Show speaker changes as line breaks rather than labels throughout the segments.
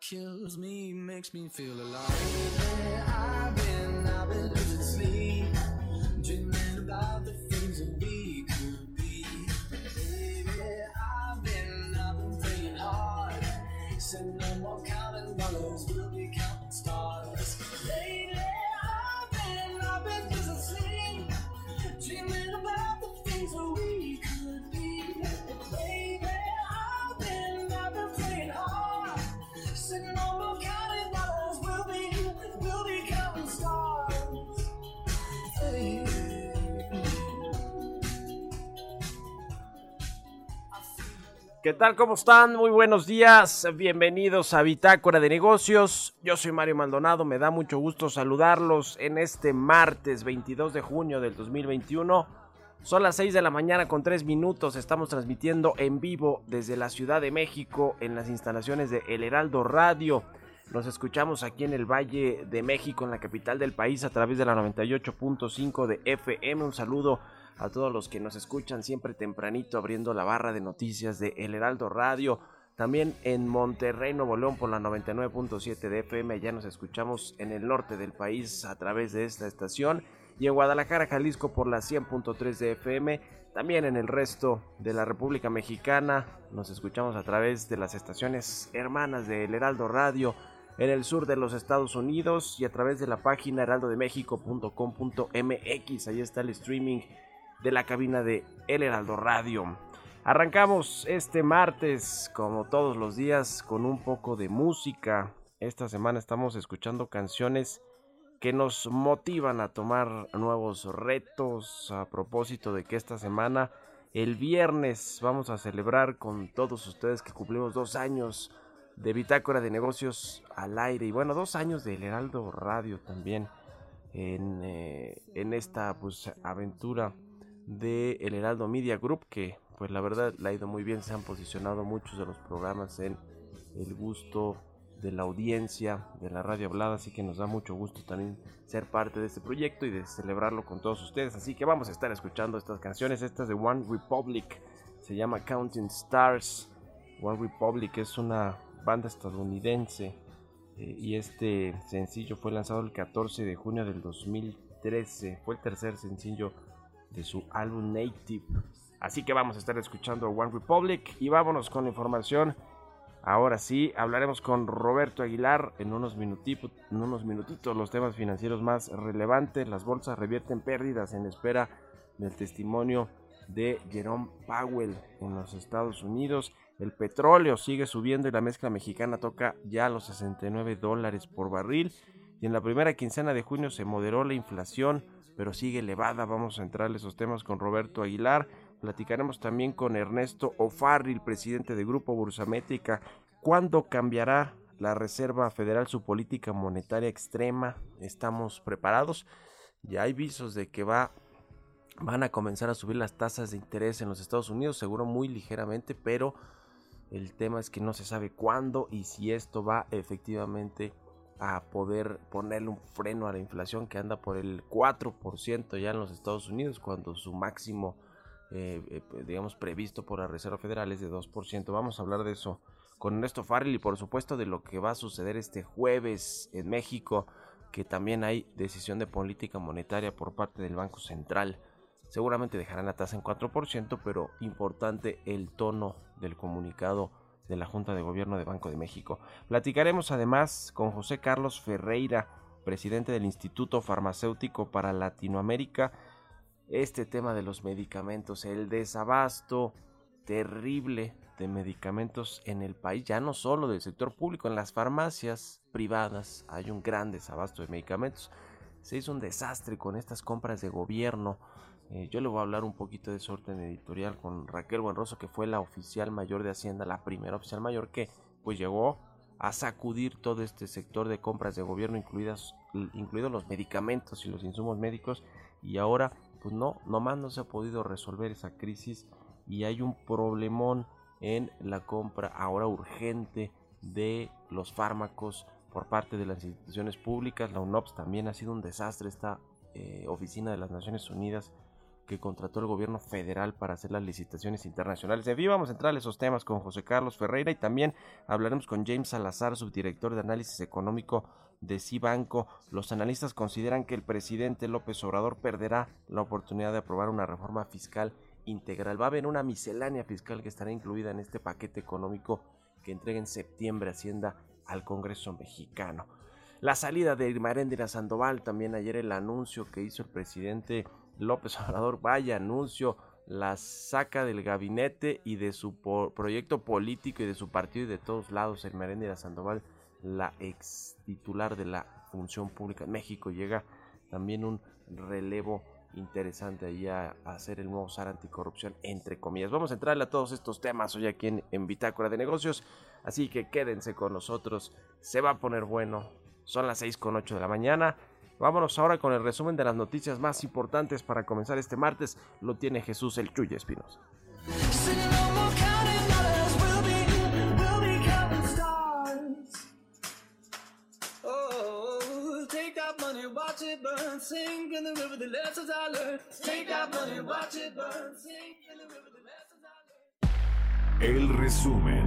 Kills me, makes me feel alive. Yeah, I've been, I've been losing sleep, dreaming about the things that we could be. Baby, I've been, I've been praying hard, said no more counting dollars,
¿Qué tal? ¿Cómo están? Muy buenos días. Bienvenidos a Bitácora de Negocios. Yo soy Mario Maldonado. Me da mucho gusto saludarlos en este martes 22 de junio del 2021. Son las 6 de la mañana con 3 minutos. Estamos transmitiendo en vivo desde la Ciudad de México en las instalaciones de El Heraldo Radio. Nos escuchamos aquí en el Valle de México, en la capital del país, a través de la 98.5 de FM. Un saludo a todos los que nos escuchan siempre tempranito abriendo la barra de noticias de El Heraldo Radio. También en Monterrey, Nuevo León por la 99.7 de FM. Ya nos escuchamos en el norte del país a través de esta estación. Y en Guadalajara, Jalisco por la 100.3 de FM. También en el resto de la República Mexicana nos escuchamos a través de las estaciones hermanas de El Heraldo Radio en el sur de los Estados Unidos y a través de la página heraldodemexico.com.mx. Ahí está el streaming de la cabina de El Heraldo Radio. Arrancamos este martes, como todos los días, con un poco de música. Esta semana estamos escuchando canciones que nos motivan a tomar nuevos retos a propósito de que esta semana, el viernes, vamos a celebrar con todos ustedes que cumplimos dos años de Bitácora de Negocios al aire y bueno, dos años del Heraldo Radio también en, eh, en esta pues aventura de El Heraldo Media Group que pues la verdad le ha ido muy bien, se han posicionado muchos de los programas en el gusto de la audiencia de la radio hablada, así que nos da mucho gusto también ser parte de este proyecto y de celebrarlo con todos ustedes, así que vamos a estar escuchando estas canciones, estas de One Republic, se llama Counting Stars, One Republic es una banda estadounidense eh, y este sencillo fue lanzado el 14 de junio del 2013, fue el tercer sencillo de su álbum Native. Así que vamos a estar escuchando One Republic y vámonos con la información. Ahora sí, hablaremos con Roberto Aguilar en unos, minutitos, en unos minutitos los temas financieros más relevantes. Las bolsas revierten pérdidas en espera del testimonio de Jerome Powell en los Estados Unidos. El petróleo sigue subiendo y la mezcla mexicana toca ya los 69 dólares por barril. Y en la primera quincena de junio se moderó la inflación, pero sigue elevada. Vamos a entrar en esos temas con Roberto Aguilar. Platicaremos también con Ernesto Ofarri, el presidente de Grupo Bursamétrica. ¿Cuándo cambiará la Reserva Federal su política monetaria extrema? ¿Estamos preparados? Ya hay visos de que va, van a comenzar a subir las tasas de interés en los Estados Unidos, seguro muy ligeramente, pero el tema es que no se sabe cuándo y si esto va efectivamente a poder ponerle un freno a la inflación que anda por el 4% ya en los Estados Unidos, cuando su máximo eh, eh, digamos, previsto por la Reserva Federal es de 2%. Vamos a hablar de eso con Ernesto Farrell y por supuesto de lo que va a suceder este jueves en México, que también hay decisión de política monetaria por parte del Banco Central. Seguramente dejarán la tasa en 4%, pero importante el tono del comunicado de la Junta de Gobierno de Banco de México. Platicaremos además con José Carlos Ferreira, presidente del Instituto Farmacéutico para Latinoamérica, este tema de los medicamentos, el desabasto terrible de medicamentos en el país, ya no solo del sector público, en las farmacias privadas hay un gran desabasto de medicamentos. Se hizo un desastre con estas compras de gobierno. Eh, yo le voy a hablar un poquito de su orden editorial con Raquel Buenroso, que fue la oficial mayor de Hacienda, la primera oficial mayor que pues llegó a sacudir todo este sector de compras de gobierno, incluidas, incluidos los medicamentos y los insumos médicos. Y ahora, pues no, nomás no se ha podido resolver esa crisis y hay un problemón en la compra ahora urgente de los fármacos por parte de las instituciones públicas. La UNOPS también ha sido un desastre esta eh, oficina de las Naciones Unidas que contrató el gobierno federal para hacer las licitaciones internacionales. En fin, vamos a entrar a esos temas con José Carlos Ferreira y también hablaremos con James Salazar, subdirector de análisis económico de Cibanco. Los analistas consideran que el presidente López Obrador perderá la oportunidad de aprobar una reforma fiscal integral. Va a haber una miscelánea fiscal que estará incluida en este paquete económico que entrega en septiembre Hacienda al Congreso mexicano. La salida de Irma Eréndira Sandoval, también ayer el anuncio que hizo el presidente López Obrador, vaya anuncio, la saca del gabinete y de su proyecto político y de su partido y de todos lados. Irma Eréndira Sandoval, la ex titular de la función pública en México, llega también un relevo interesante ahí a, hacer el nuevo SAR anticorrupción, entre comillas. Vamos a entrarle a todos estos temas hoy aquí en, en Bitácora de Negocios, así que quédense con nosotros, se va a poner bueno. Son las 6 con 8 de la mañana. Vámonos ahora con el resumen de las noticias más importantes para comenzar este martes. Lo tiene Jesús el Chuy Espinosa.
El resumen.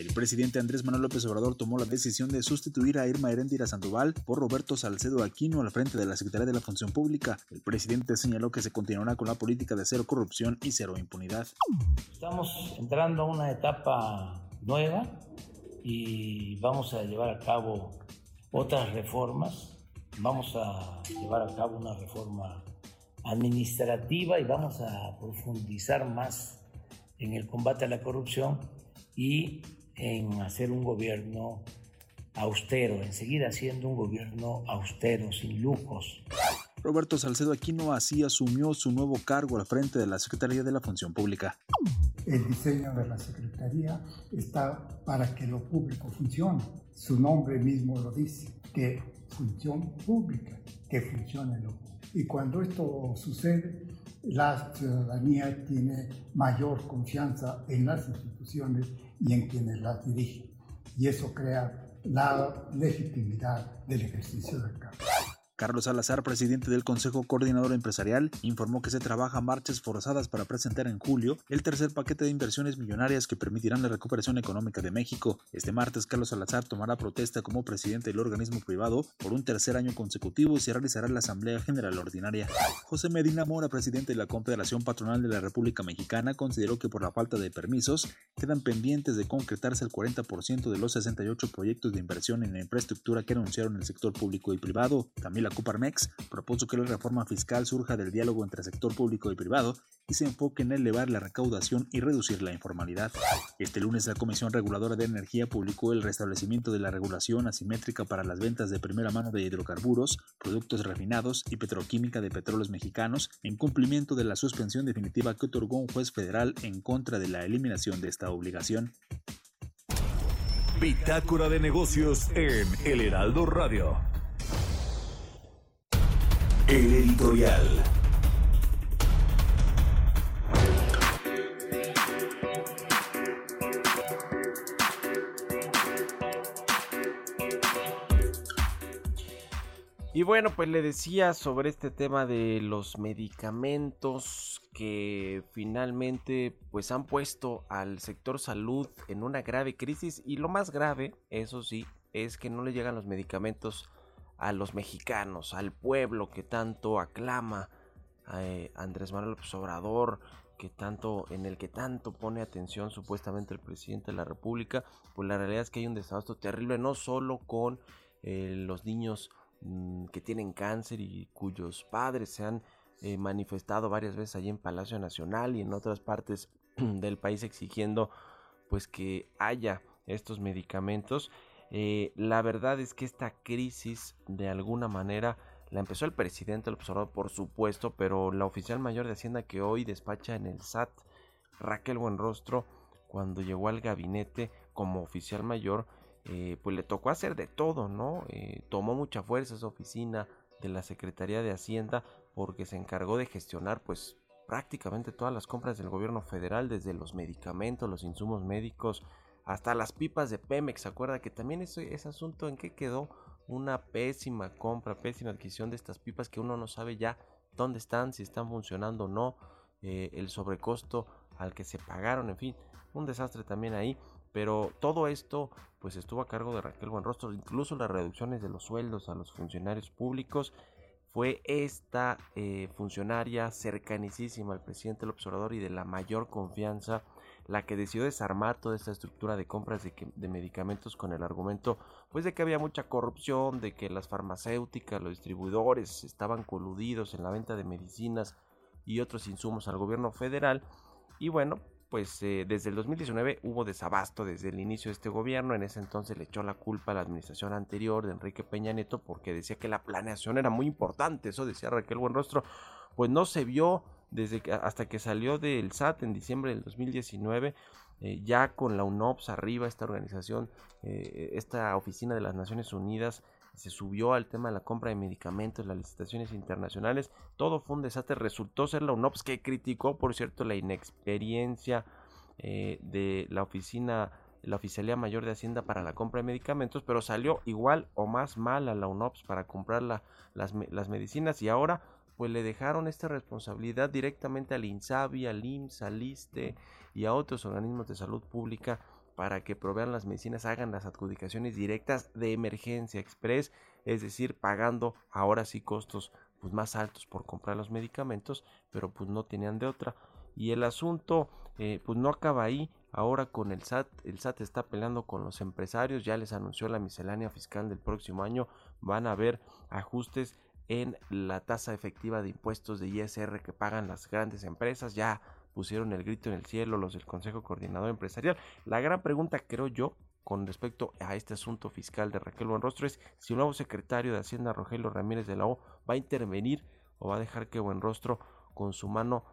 El presidente Andrés Manuel López Obrador tomó la decisión de sustituir a Irma Heréndira Sandoval por Roberto Salcedo Aquino al frente de la Secretaría de la Función Pública. El presidente señaló que se continuará con la política de cero corrupción y cero impunidad.
Estamos entrando a una etapa nueva y vamos a llevar a cabo otras reformas. Vamos a llevar a cabo una reforma administrativa y vamos a profundizar más en el combate a la corrupción y en hacer un gobierno austero, en seguir haciendo un gobierno austero, sin lujos.
Roberto Salcedo Aquino así asumió su nuevo cargo al frente de la Secretaría de la Función Pública.
El diseño de la Secretaría está para que lo público funcione. Su nombre mismo lo dice, que función pública, que funcione lo público. Y cuando esto sucede, la ciudadanía tiene mayor confianza en las instituciones y en quienes las dirigen. Y eso crea la legitimidad del ejercicio del cargo.
Carlos Salazar, presidente del Consejo Coordinador Empresarial, informó que se trabaja marchas forzadas para presentar en julio el tercer paquete de inversiones millonarias que permitirán la recuperación económica de México. Este martes, Carlos Salazar tomará protesta como presidente del organismo privado por un tercer año consecutivo y se realizará la Asamblea General Ordinaria. José Medina Mora, presidente de la Confederación Patronal de la República Mexicana, consideró que por la falta de permisos quedan pendientes de concretarse el 40% de los 68 proyectos de inversión en infraestructura que anunciaron el sector público y privado. Camila Coparmex propuso que la reforma fiscal surja del diálogo entre sector público y privado y se enfoque en elevar la recaudación y reducir la informalidad. Este lunes la Comisión Reguladora de Energía publicó el restablecimiento de la regulación asimétrica para las ventas de primera mano de hidrocarburos, productos refinados y petroquímica de petróleos mexicanos en cumplimiento de la suspensión definitiva que otorgó un juez federal en contra de la eliminación de esta obligación.
Bitácora de negocios en El Heraldo Radio. El editorial.
Y bueno, pues le decía sobre este tema de los medicamentos que finalmente pues han puesto al sector salud en una grave crisis y lo más grave, eso sí, es que no le llegan los medicamentos a los mexicanos, al pueblo que tanto aclama a Andrés Manuel López que tanto, en el que tanto pone atención supuestamente el presidente de la República, pues la realidad es que hay un desastre terrible, no solo con eh, los niños mm, que tienen cáncer y cuyos padres se han eh, manifestado varias veces allí en Palacio Nacional y en otras partes del país exigiendo pues que haya estos medicamentos. Eh, la verdad es que esta crisis de alguna manera la empezó el presidente el observador, por supuesto, pero la oficial mayor de Hacienda que hoy despacha en el SAT, Raquel Buenrostro, cuando llegó al gabinete como oficial mayor, eh, pues le tocó hacer de todo, ¿no? Eh, tomó mucha fuerza esa oficina de la Secretaría de Hacienda porque se encargó de gestionar pues prácticamente todas las compras del gobierno federal, desde los medicamentos, los insumos médicos, hasta las pipas de Pemex. ¿Se acuerda que también ese, ese asunto en qué quedó? Una pésima compra, pésima adquisición de estas pipas que uno no sabe ya dónde están, si están funcionando o no, eh, el sobrecosto al que se pagaron, en fin, un desastre también ahí. Pero todo esto pues estuvo a cargo de Raquel Buenrostro, incluso las reducciones de los sueldos a los funcionarios públicos. Fue esta eh, funcionaria cercanísima al presidente del observador y de la mayor confianza la que decidió desarmar toda esta estructura de compras de, medicamentos con el argumento pues de que había mucha corrupción, de que las farmacéuticas, los distribuidores estaban coludidos en la venta de medicinas y otros insumos al gobierno federal y bueno, pues eh, desde el 2019 hubo desabasto desde el inicio de este gobierno. En ese entonces le echó la culpa a la administración anterior de Enrique Peña Nieto porque decía que la planeación era muy importante. Eso decía Raquel Buenrostro. Pues no se vio desde que, hasta que salió del SAT en diciembre del 2019. Eh, ya con la UNOPS arriba, esta organización, eh, esta oficina de las Naciones Unidas se subió al tema de la compra de medicamentos, las licitaciones internacionales, todo fue un desastre, resultó ser la UNOPS que criticó, por cierto, la inexperiencia eh, de la oficina, la Oficialía Mayor de Hacienda para la compra de medicamentos, pero salió igual o más mal a la UNOPS para comprar la, las, las medicinas y ahora pues le dejaron esta responsabilidad directamente al INSABI, al IMSS, al ISTE y a otros organismos de salud pública para que provean las medicinas, hagan las adjudicaciones directas de emergencia express, es decir, pagando ahora sí costos pues más altos por comprar los medicamentos, pero pues no tenían de otra. Y el asunto eh, pues no acaba ahí, ahora con el SAT, el SAT está peleando con los empresarios, ya les anunció la miscelánea fiscal del próximo año, van a haber ajustes en la tasa efectiva de impuestos de ISR que pagan las grandes empresas, ya pusieron el grito en el cielo los del Consejo Coordinador Empresarial. La gran pregunta, creo yo, con respecto a este asunto fiscal de Raquel Buenrostro es si el nuevo secretario de Hacienda, Rogelio Ramírez de la O, va a intervenir o va a dejar que Buenrostro, con su mano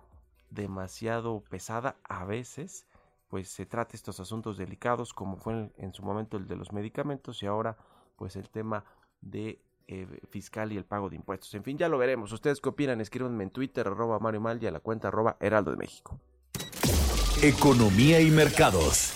demasiado pesada a veces, pues se trate estos asuntos delicados como fue en, en su momento el de los medicamentos y ahora pues el tema de eh, fiscal y el pago de impuestos. En fin, ya lo veremos. ¿Ustedes qué opinan? Escríbanme en Twitter, arroba Mario Mal y a la cuenta arroba Heraldo de México.
Economía y mercados.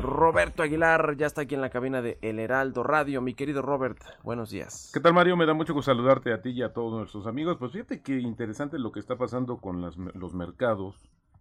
Roberto Aguilar ya está aquí en la cabina de El Heraldo Radio. Mi querido Robert, buenos días.
¿Qué tal Mario? Me da mucho gusto saludarte a ti y a todos nuestros amigos. Pues fíjate qué interesante lo que está pasando con las, los mercados.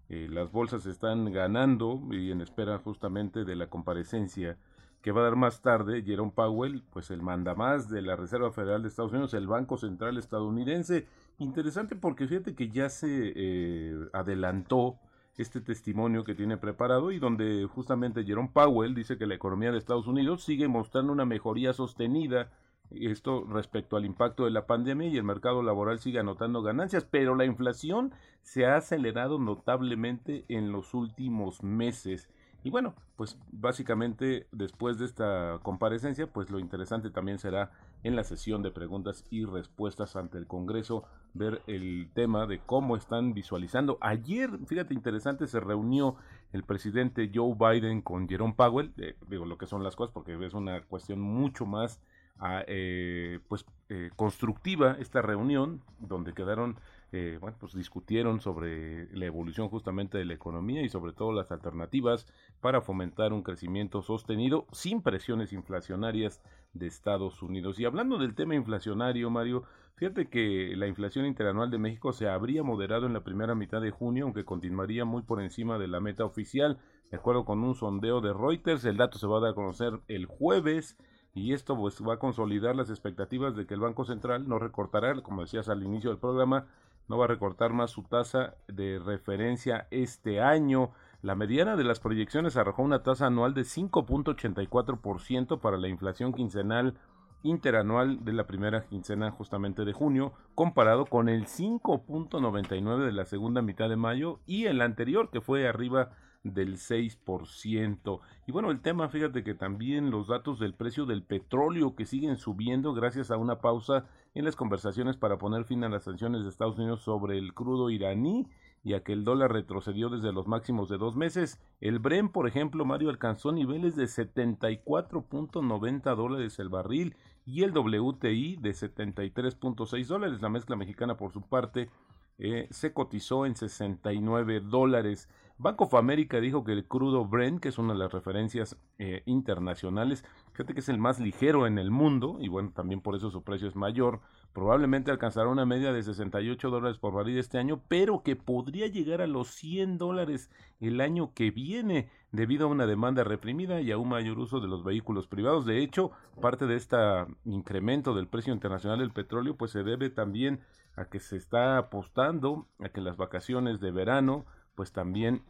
Eh, las bolsas están ganando y en espera justamente de la comparecencia que va a dar más tarde Jerome Powell, pues el mandamás de la Reserva Federal de Estados Unidos, el Banco Central estadounidense. Interesante porque fíjate que ya se eh, adelantó este testimonio que tiene preparado y donde justamente Jerome Powell dice que la economía de Estados Unidos sigue mostrando una mejoría sostenida esto respecto al impacto de la pandemia y el mercado laboral sigue anotando ganancias, pero la inflación se ha acelerado notablemente en los últimos meses y bueno, pues básicamente después de esta comparecencia, pues lo interesante también será en la sesión de preguntas y respuestas ante el Congreso ver el tema de cómo están visualizando. Ayer, fíjate, interesante, se reunió el presidente Joe Biden con Jerome Powell, eh, digo lo que son las cosas porque es una cuestión mucho más ah, eh, pues eh, constructiva esta reunión donde quedaron eh, bueno, pues discutieron sobre la evolución justamente de la economía y sobre todo las alternativas para fomentar un crecimiento sostenido sin presiones inflacionarias de Estados Unidos. Y hablando del tema inflacionario, Mario, fíjate que la inflación interanual de México se habría moderado en la primera mitad de junio, aunque continuaría muy por encima de la meta oficial. De acuerdo con un sondeo de Reuters, el dato se va a dar a conocer el jueves y esto pues va a consolidar las expectativas de que el Banco Central no recortará, como decías al inicio del programa, no va a recortar más su tasa de referencia este año. La mediana de las proyecciones arrojó una tasa anual de 5.84% para la inflación quincenal interanual de la primera quincena justamente de junio, comparado con el 5.99 de la segunda mitad de mayo y el anterior que fue arriba del 6%. Y bueno, el tema, fíjate que también los datos del precio del petróleo que siguen subiendo gracias a una pausa en las conversaciones para poner fin a las sanciones de Estados Unidos sobre el crudo iraní y a que el dólar retrocedió desde los máximos de dos meses. El Bren, por ejemplo, Mario alcanzó niveles de 74.90 dólares el barril y el WTI de 73.6 dólares. La mezcla mexicana, por su parte, eh, se cotizó en 69 dólares. Banco of America dijo que el crudo Brent, que es una de las referencias eh, internacionales, fíjate que es el más ligero en el mundo, y bueno, también por eso su precio es mayor, probablemente alcanzará una media de 68 dólares por barril este año, pero que podría llegar a los 100 dólares el año que viene, debido a una demanda reprimida y a un mayor uso de los vehículos privados. De hecho, parte de este incremento del precio internacional del petróleo, pues se debe también a que se está apostando a que las vacaciones de verano pues también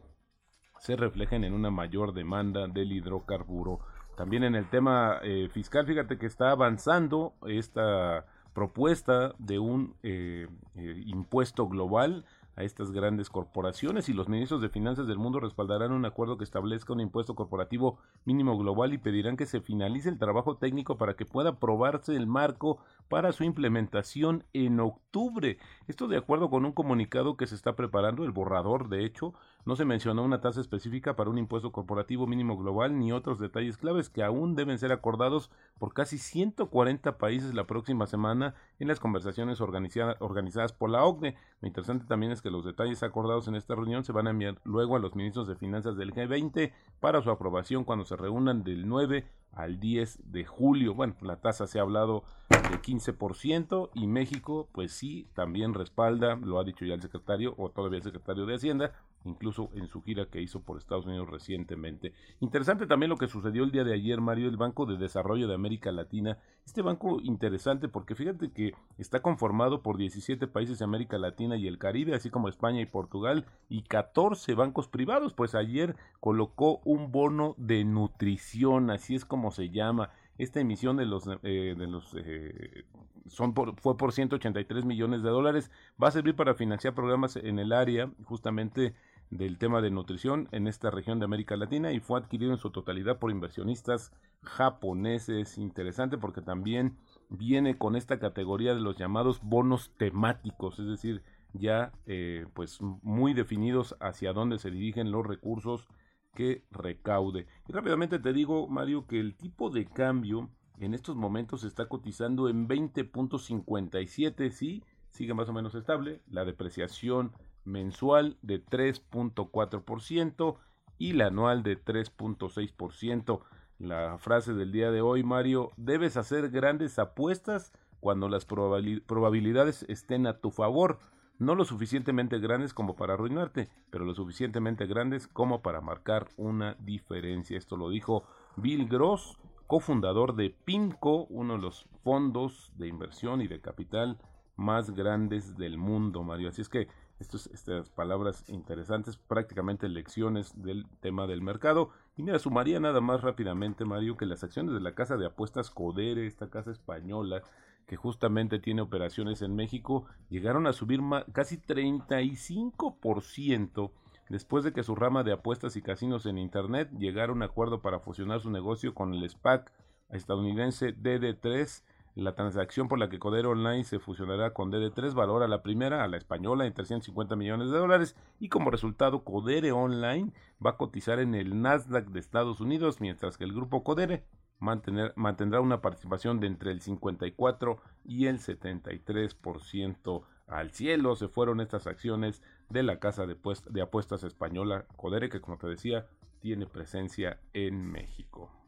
se reflejen en una mayor demanda del hidrocarburo. También en el tema eh, fiscal, fíjate que está avanzando esta propuesta de un eh, eh, impuesto global a estas grandes corporaciones y los ministros de finanzas del mundo respaldarán un acuerdo que establezca un impuesto corporativo mínimo global y pedirán que se finalice el trabajo técnico para que pueda aprobarse el marco para su implementación en octubre. Esto de acuerdo con un comunicado que se está preparando, el borrador de hecho, no se mencionó una tasa específica para un impuesto corporativo mínimo global ni otros detalles claves que aún deben ser acordados por casi 140 países la próxima semana en las conversaciones organizadas por la OCDE. Lo interesante también es que los detalles acordados en esta reunión se van a enviar luego a los ministros de finanzas del G20 para su aprobación cuando se reúnan del 9 al 10 de julio. Bueno, la tasa se ha hablado de 15% y México pues sí también respalda, lo ha dicho ya el secretario o todavía el secretario de Hacienda, incluso en su gira que hizo por Estados Unidos recientemente. Interesante también lo que sucedió el día de ayer, Mario, el Banco de Desarrollo de América Latina. Este banco interesante porque fíjate que está conformado por 17 países de América Latina y el Caribe, así como España y Portugal, y 14 bancos privados, pues ayer colocó un bono de nutrición, así es como se llama. Esta emisión de los, eh, de los eh, son fue por 183 millones de dólares. Va a servir para financiar programas en el área justamente del tema de nutrición en esta región de América Latina y fue adquirido en su totalidad por inversionistas japoneses. Interesante porque también viene con esta categoría de los llamados bonos temáticos, es decir, ya eh, pues muy definidos hacia dónde se dirigen los recursos que recaude. Y rápidamente te digo, Mario, que el tipo de cambio en estos momentos se está cotizando en 20.57, sí, sigue más o menos estable. La depreciación mensual de 3.4% y la anual de 3.6%. La frase del día de hoy, Mario, debes hacer grandes apuestas cuando las probabilidades estén a tu favor, no lo suficientemente grandes como para arruinarte, pero lo suficientemente grandes como para marcar una diferencia. Esto lo dijo Bill Gross, cofundador de PIMCO, uno de los fondos de inversión y de capital más grandes del mundo, Mario. Así es que estas palabras interesantes, prácticamente lecciones del tema del mercado. Y mira, sumaría nada más rápidamente, Mario, que las acciones de la casa de apuestas Codere, esta casa española, que justamente tiene operaciones en México, llegaron a subir casi 35% después de que su rama de apuestas y casinos en Internet llegara a un acuerdo para fusionar su negocio con el SPAC estadounidense DD3 la transacción por la que Codere Online se fusionará con DD3 valora la primera, a la española, en 350 millones de dólares y como resultado Codere Online va a cotizar en el Nasdaq de Estados Unidos, mientras que el grupo Codere mantendrá una participación de entre el 54 y el 73% al cielo. Se fueron estas acciones de la casa de, de apuestas española Codere, que como te decía, tiene presencia en México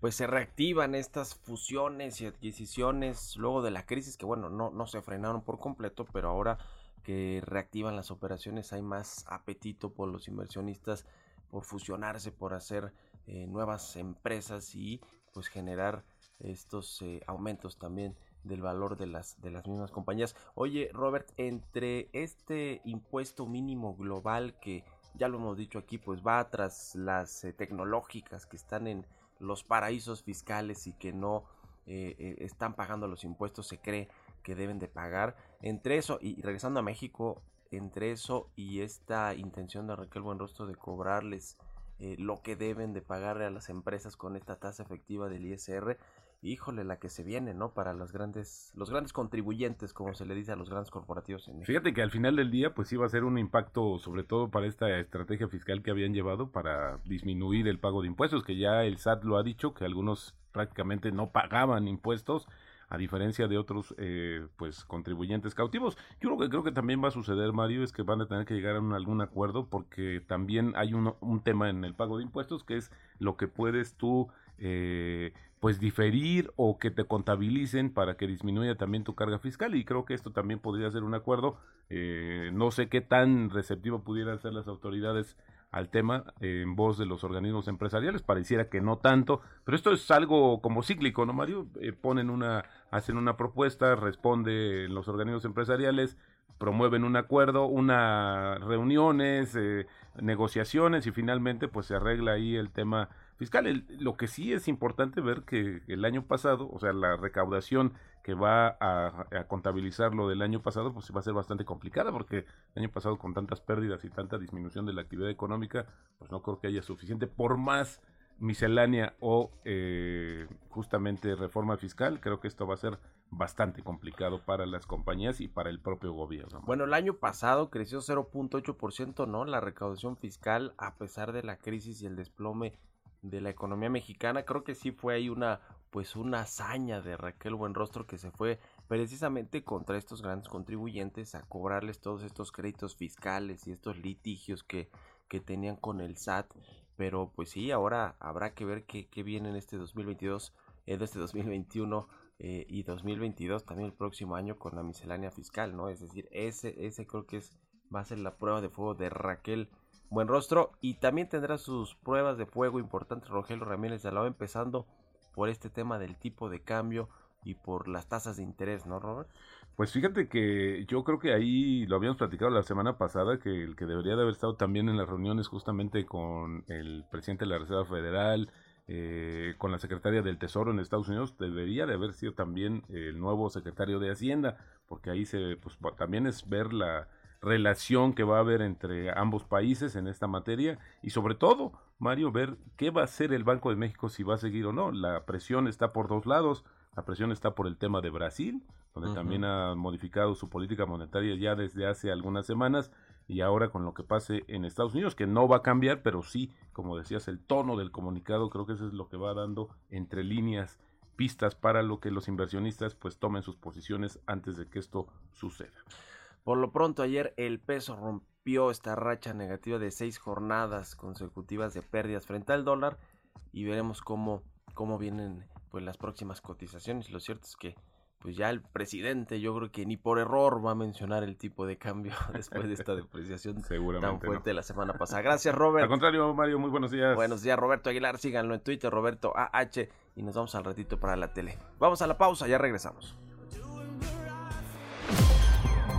pues se reactivan estas fusiones y adquisiciones luego de la crisis que bueno, no, no se frenaron por completo, pero ahora que reactivan las operaciones hay más apetito por los inversionistas por fusionarse, por hacer eh, nuevas empresas y pues generar estos eh, aumentos también del valor de las, de las mismas compañías. Oye, Robert, entre este impuesto mínimo global que ya lo hemos dicho aquí, pues va tras las eh, tecnológicas que están en los paraísos fiscales y que no eh, eh, están pagando los impuestos, se cree que deben de pagar. Entre eso, y regresando a México, entre eso y esta intención de Raquel Buenrostro de cobrarles lo que deben de pagarle a las empresas con esta tasa efectiva del ISR, híjole, la que se viene, ¿no? Para los grandes, los grandes contribuyentes, como se le dice a los grandes corporativos en.
Fíjate que al final del día, pues iba a ser un impacto, sobre todo para esta estrategia fiscal que habían llevado para disminuir el pago de impuestos, que ya el SAT lo ha dicho, que algunos prácticamente no pagaban impuestos a diferencia de otros eh, pues contribuyentes cautivos. Yo lo que creo que también va a suceder, Mario, es que van a tener que llegar a algún acuerdo porque también hay un, un tema en el pago de impuestos que es lo que puedes tú eh, pues diferir o que te contabilicen para que disminuya también tu carga fiscal y creo que esto también podría ser un acuerdo eh, no sé qué tan receptivo pudieran ser las autoridades al tema en voz de los organismos empresariales pareciera que no tanto pero esto es algo como cíclico no Mario eh, ponen una hacen una propuesta responde los organismos empresariales promueven un acuerdo, unas reuniones, eh, negociaciones y finalmente pues se arregla ahí el tema fiscal. lo que sí es importante ver que el año pasado, o sea, la recaudación que va a, contabilizar lo del año pasado, pues va a ser bastante complicada porque el año pasado con tantas pérdidas y tanta disminución de la actividad económica, pues no creo que haya suficiente por más miscelánea o eh, justamente reforma fiscal, creo que esto va a ser bastante complicado para las compañías y para el propio gobierno.
Bueno, el año pasado creció 0.8%, ¿no? La recaudación fiscal a pesar de la crisis y el desplome de la economía mexicana. Creo que sí fue ahí una pues una hazaña de Raquel Buenrostro que se fue precisamente contra estos grandes contribuyentes a cobrarles todos estos créditos fiscales y estos litigios que, que tenían con el SAT. Pero pues sí, ahora habrá que ver qué, qué viene en este 2022, en este 2021 eh, y 2022 también el próximo año con la miscelánea fiscal, ¿no? Es decir, ese, ese creo que es, va a ser la prueba de fuego de Raquel buen rostro y también tendrá sus pruebas de fuego importantes Rogelio Ramírez de va empezando por este tema del tipo de cambio y por las tasas de interés, ¿no, Robert?
Pues fíjate que yo creo que ahí lo habíamos platicado la semana pasada, que el que debería de haber estado también en las reuniones justamente con el presidente de la Reserva Federal, eh, con la secretaria del Tesoro en Estados Unidos, debería de haber sido también el nuevo secretario de Hacienda, porque ahí se, pues también es ver la, relación que va a haber entre ambos países en esta materia y sobre todo, Mario, ver qué va a hacer el Banco de México si va a seguir o no. La presión está por dos lados. La presión está por el tema de Brasil, donde también ha modificado su política monetaria ya desde hace algunas semanas y ahora con lo que pase en Estados Unidos, que no va a cambiar, pero sí, como decías, el tono del comunicado, creo que eso es lo que va dando entre líneas pistas para lo que los inversionistas pues tomen sus posiciones antes de que esto suceda.
Por lo pronto ayer el peso rompió esta racha negativa de seis jornadas consecutivas de pérdidas frente al dólar y veremos cómo, cómo vienen pues las próximas cotizaciones. Lo cierto es que pues ya el presidente yo creo que ni por error va a mencionar el tipo de cambio después de esta depreciación tan fuerte la semana pasada. Gracias Robert.
Al contrario Mario, muy buenos días.
Buenos días Roberto Aguilar, síganlo en Twitter Roberto AH y nos vamos al ratito para la tele. Vamos a la pausa, ya regresamos.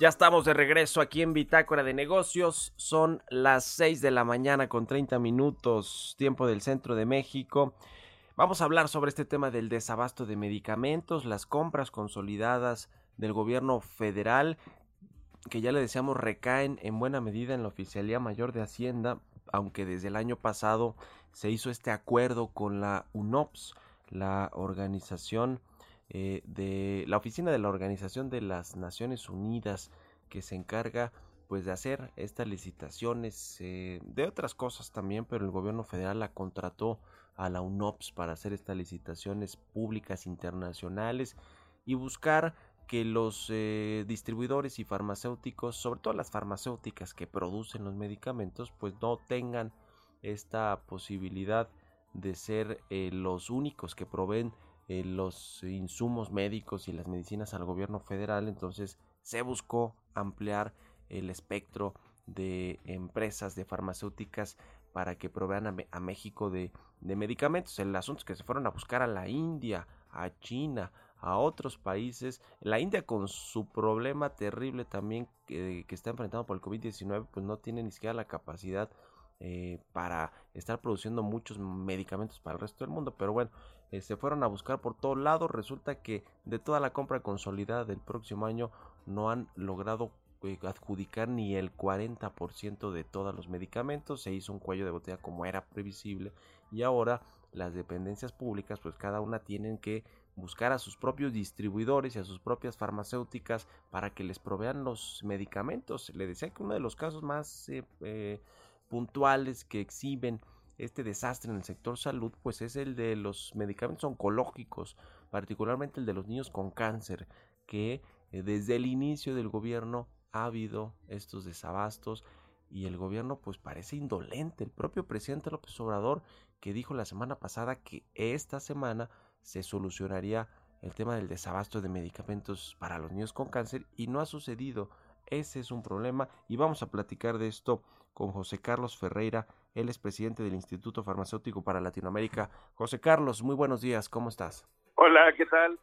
Ya estamos de regreso aquí en Bitácora de Negocios. Son las 6 de la mañana con 30 minutos, tiempo del centro de México. Vamos a hablar sobre este tema del desabasto de medicamentos, las compras consolidadas del gobierno federal, que ya le decíamos recaen en buena medida en la Oficialía Mayor de Hacienda, aunque desde el año pasado se hizo este acuerdo con la UNOPS, la organización eh, de la oficina de la Organización de las Naciones Unidas que se encarga pues de hacer estas licitaciones eh, de otras cosas también pero el gobierno federal la contrató a la UNOPS para hacer estas licitaciones públicas internacionales y buscar que los eh, distribuidores y farmacéuticos, sobre todo las farmacéuticas que producen los medicamentos, pues no tengan esta posibilidad de ser los únicos que proveen eh, los insumos médicos y las medicinas al gobierno federal. Entonces se buscó ampliar el espectro de empresas de farmacéuticas para que provean a, México de, medicamentos. El asunto es que se fueron a buscar a la India, a China, a otros países. La India con su problema terrible también que, que está enfrentando por el COVID-19, pues no tiene ni siquiera la capacidad eh, para estar produciendo muchos medicamentos para el resto del mundo. Pero bueno, eh, se fueron a buscar por todos lados. Resulta que de toda la compra consolidada del próximo año no han logrado eh, adjudicar ni el 40% de todos los medicamentos. Se hizo un cuello de botella como era previsible. Y ahora las dependencias públicas, pues cada una tienen que buscar a sus propios distribuidores y a sus propias farmacéuticas para que les provean los medicamentos. Le decía que uno de los casos más eh, puntuales que exhiben este desastre en el sector salud, pues es el de los medicamentos oncológicos, particularmente el de los niños con cáncer, que eh, desde el inicio del gobierno ha habido estos desabastos y el gobierno pues parece indolente. El propio presidente López Obrador que dijo la semana pasada que esta semana se solucionaría el tema del desabasto de medicamentos para los niños con cáncer y no ha sucedido. Ese es un problema y vamos a platicar de esto con José Carlos Ferreira. Él es presidente del Instituto Farmacéutico para Latinoamérica. José Carlos, muy buenos días, ¿cómo estás?
Hola, ¿qué tal?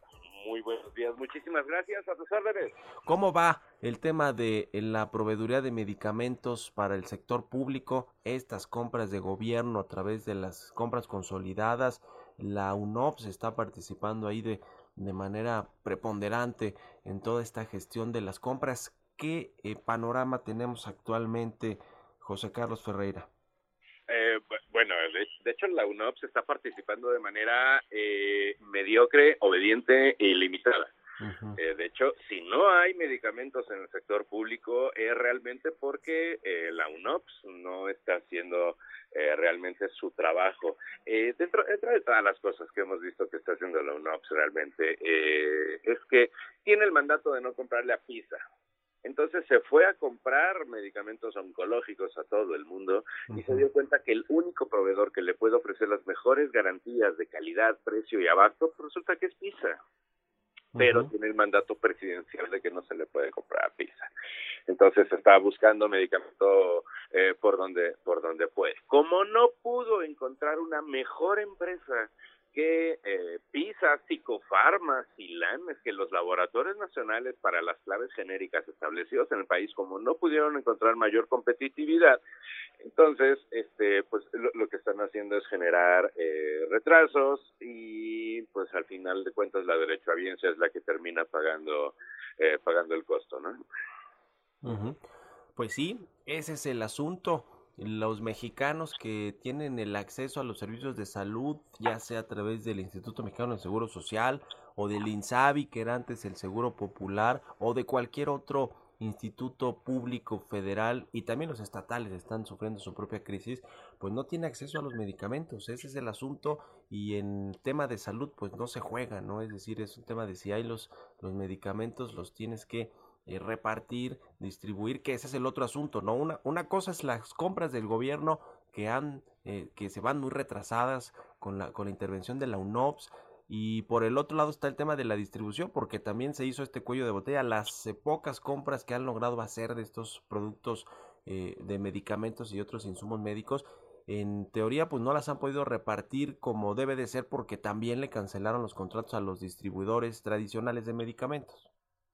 Muy buenos días, muchísimas gracias, a tus órdenes.
¿Cómo va el tema de la proveeduría de medicamentos para el sector público, estas compras de gobierno a través de las compras consolidadas? La UNOPS está participando ahí de, de manera preponderante en toda esta gestión de las compras. ¿Qué eh, panorama tenemos actualmente José Carlos Ferreira?
Bueno, de, hecho la UNOPS está participando de manera eh, mediocre, obediente e ilimitada. eh, de hecho, si no hay medicamentos en el sector público es realmente porque eh, la UNOPS no está haciendo eh, realmente su trabajo. Eh, dentro, dentro de todas las cosas que hemos visto que está haciendo la UNOPS realmente, eh, es que tiene el mandato de no comprarle a PISA. Entonces se fue a comprar medicamentos oncológicos a todo el mundo y se dio cuenta que el único proveedor que le puede ofrecer las mejores garantías de calidad, precio y abasto, pues resulta que es PISA. Pero tiene el mandato presidencial de que no se le puede comprar a PISA. Entonces está buscando medicamento eh, por donde por donde puede. Como no pudo encontrar una mejor empresa que eh, PISA, Silanes, que los laboratorios nacionales para las claves genéricas establecidos en el país, como no pudieron encontrar mayor competitividad, entonces, este, pues lo, que están haciendo es generar eh, retrasos y, pues al final de cuentas, la derechohabiencia es la que termina pagando, eh, pagando el costo, ¿no?
Pues sí, ese es el asunto los mexicanos que tienen el acceso a los servicios de salud, ya sea a través del Instituto Mexicano del Seguro Social o del INSABI, que era antes el Seguro Popular, o de cualquier otro instituto público federal y también los estatales están sufriendo su propia crisis, pues no tiene acceso a los medicamentos, ese es el asunto y en tema de salud pues no se juega, ¿no? Es decir, es un tema de si hay los, los medicamentos, los tienes que eh, repartir, distribuir, que ese es el otro asunto, ¿no? Una, una cosa es las compras del gobierno que han, eh, que se van muy retrasadas con la, con la intervención de la UNOPS, y por el otro lado está el tema de la distribución, porque también se hizo este cuello de botella, las eh, pocas compras que han logrado hacer de estos productos eh, de medicamentos y otros insumos médicos, en teoría pues no las han podido repartir como debe de ser porque también le cancelaron los contratos a los distribuidores tradicionales de medicamentos.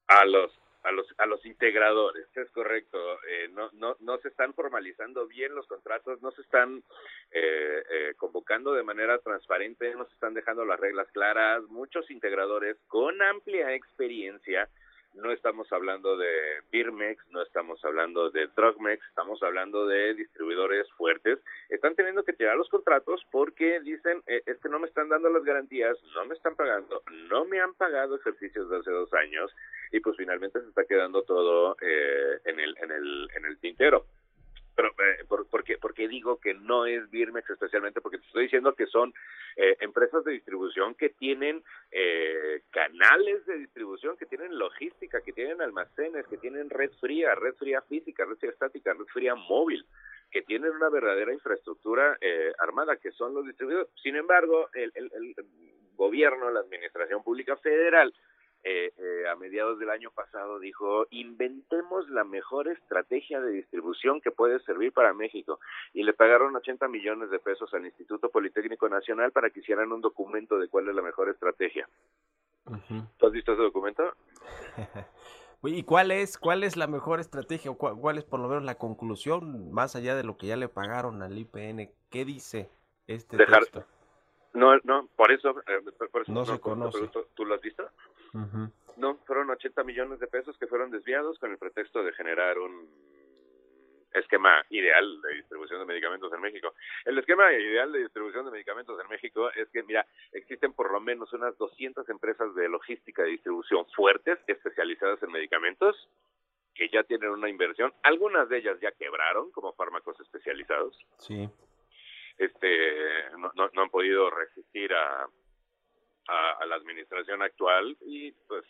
A los a los a los integradores es correcto eh, no no no se están formalizando bien los contratos no se están eh, eh, convocando de manera transparente no se están dejando las reglas claras muchos integradores con amplia experiencia no estamos hablando de Birmex, no estamos hablando de Drugmex, estamos hablando de distribuidores fuertes. Están teniendo que tirar los contratos porque dicen, eh, es que no me están dando las garantías, no me están pagando, no me han pagado ejercicios de hace dos años y pues finalmente se está quedando todo eh, en, el, en, el, en el tintero. Pero, eh, por, porque, porque digo que no es Birmex especialmente? Porque te estoy diciendo que son eh, empresas de distribución que tienen eh, canales de distribución, que tienen logística, que tienen almacenes, que tienen red fría, red fría física, red fría estática, red fría móvil que tienen una verdadera infraestructura eh, armada, que son los distribuidores. Sin embargo, el, el gobierno, la administración pública federal, eh, eh, a mediados del año pasado dijo, inventemos la mejor estrategia de distribución que puede servir para México. Y le pagaron 80 millones de pesos al Instituto Politécnico Nacional para que hicieran un documento de cuál es la mejor estrategia. ¿Tú has visto ese documento?
¿Y cuál es, cuál es la mejor estrategia o cuál, cuál, es por lo menos la conclusión, más allá de lo que ya le pagaron al IPN? ¿Qué dice este
Dejar...
texto?
No, no, por eso, eh, por eso
no, no, se conoce.
¿Tú lo has visto? Uh -huh. No, fueron 80 millones de pesos que fueron desviados con el pretexto de generar un esquema ideal de distribución de medicamentos en México. El esquema ideal de distribución de medicamentos en México es que, mira, existen por lo menos unas 200 empresas de logística de distribución fuertes, especializadas en medicamentos, que ya tienen una inversión. Algunas de ellas ya quebraron como fármacos especializados.
Sí.
Este, no, no, no han podido resistir a, a, a, la administración actual y pues